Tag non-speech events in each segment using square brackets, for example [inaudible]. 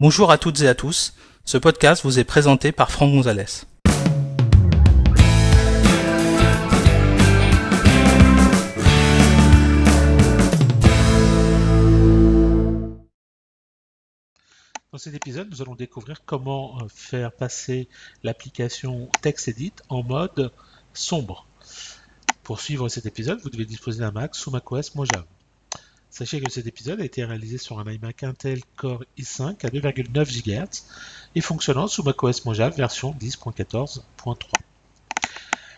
Bonjour à toutes et à tous, ce podcast vous est présenté par Franck Gonzalez. Dans cet épisode, nous allons découvrir comment euh, faire passer l'application TextEdit en mode sombre. Pour suivre cet épisode, vous devez disposer d'un Mac sous macOS Mojave. Sachez que cet épisode a été réalisé sur un iMac Intel Core i5 à 2,9 GHz et fonctionnant sous macOS Mojave version 10.14.3.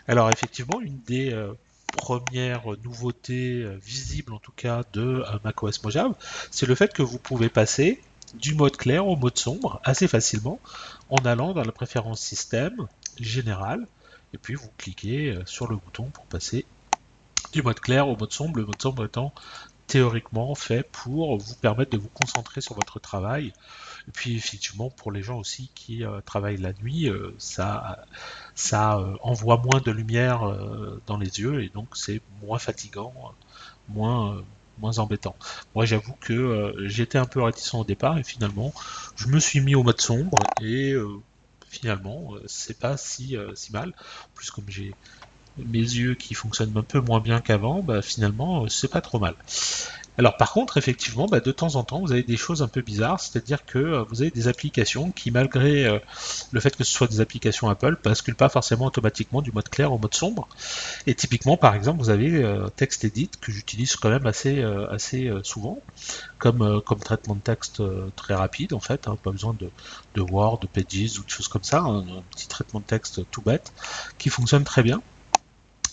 Alors effectivement, une des euh, premières nouveautés euh, visibles en tout cas de euh, macOS Mojave, c'est le fait que vous pouvez passer du mode clair au mode sombre assez facilement en allant dans la préférence système générale et puis vous cliquez sur le bouton pour passer du mode clair au mode sombre, le mode sombre étant théoriquement fait pour vous permettre de vous concentrer sur votre travail. Et puis effectivement pour les gens aussi qui euh, travaillent la nuit, euh, ça, ça euh, envoie moins de lumière dans les yeux et donc c'est moins fatigant, moins, moins embêtant. Moi j'avoue que j'étais un peu réticent au départ et finalement je me suis mis au mode sombre et finalement c'est pas si, si mal. En plus comme j'ai mes yeux qui fonctionnent un peu moins bien qu'avant, bah, finalement, euh, c'est pas trop mal. Alors par contre, effectivement, bah, de temps en temps, vous avez des choses un peu bizarres, c'est-à-dire que euh, vous avez des applications qui, malgré euh, le fait que ce soit des applications Apple, basculent pas forcément automatiquement du mode clair au mode sombre. Et typiquement, par exemple, vous avez TextEdit que j'utilise quand même assez, assez souvent, comme, comme traitement de texte très rapide en fait, hein, pas besoin de, de Word, de Pages ou de choses comme ça, hein, un petit traitement de texte tout bête qui fonctionne très bien.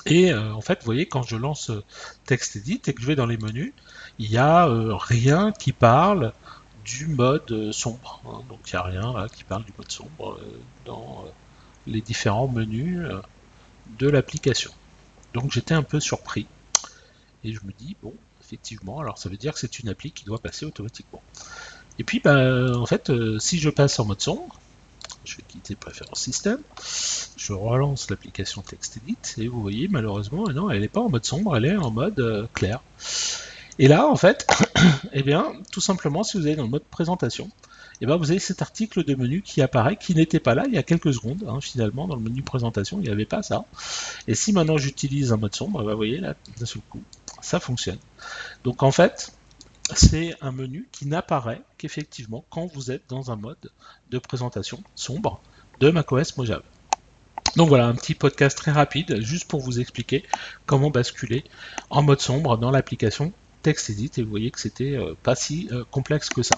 Et euh, en fait, vous voyez, quand je lance euh, TextEdit et que je vais dans les menus, il n'y a euh, rien qui parle du mode sombre. Hein. Donc il n'y a rien qui parle du mode sombre dans les différents menus de l'application. Donc j'étais un peu surpris. Et je me dis, bon, effectivement, alors ça veut dire que c'est une appli qui doit passer automatiquement. Et puis, bah, en fait, si je passe en mode sombre, je vais quitter préférence système, je relance l'application TextEdit et vous voyez malheureusement, non, elle n'est pas en mode sombre, elle est en mode euh, clair. Et là, en fait, [coughs] eh bien, tout simplement, si vous allez dans le mode présentation, eh bien, vous avez cet article de menu qui apparaît, qui n'était pas là il y a quelques secondes. Hein, finalement, dans le menu présentation, il n'y avait pas ça. Et si maintenant j'utilise un mode sombre, eh vous voyez là, d'un seul coup, ça fonctionne. Donc en fait, c'est un menu qui n'apparaît qu'effectivement quand vous êtes dans un mode de présentation sombre de macOS Mojave. Donc voilà, un petit podcast très rapide, juste pour vous expliquer comment basculer en mode sombre dans l'application TextEdit. Et vous voyez que c'était euh, pas si euh, complexe que ça.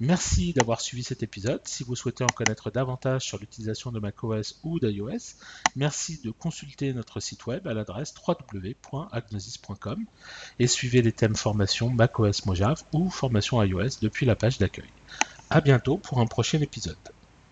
Merci d'avoir suivi cet épisode. Si vous souhaitez en connaître davantage sur l'utilisation de macOS ou d'iOS, merci de consulter notre site web à l'adresse www.agnosis.com et suivez les thèmes formation macOS Mojave ou formation iOS depuis la page d'accueil. À bientôt pour un prochain épisode.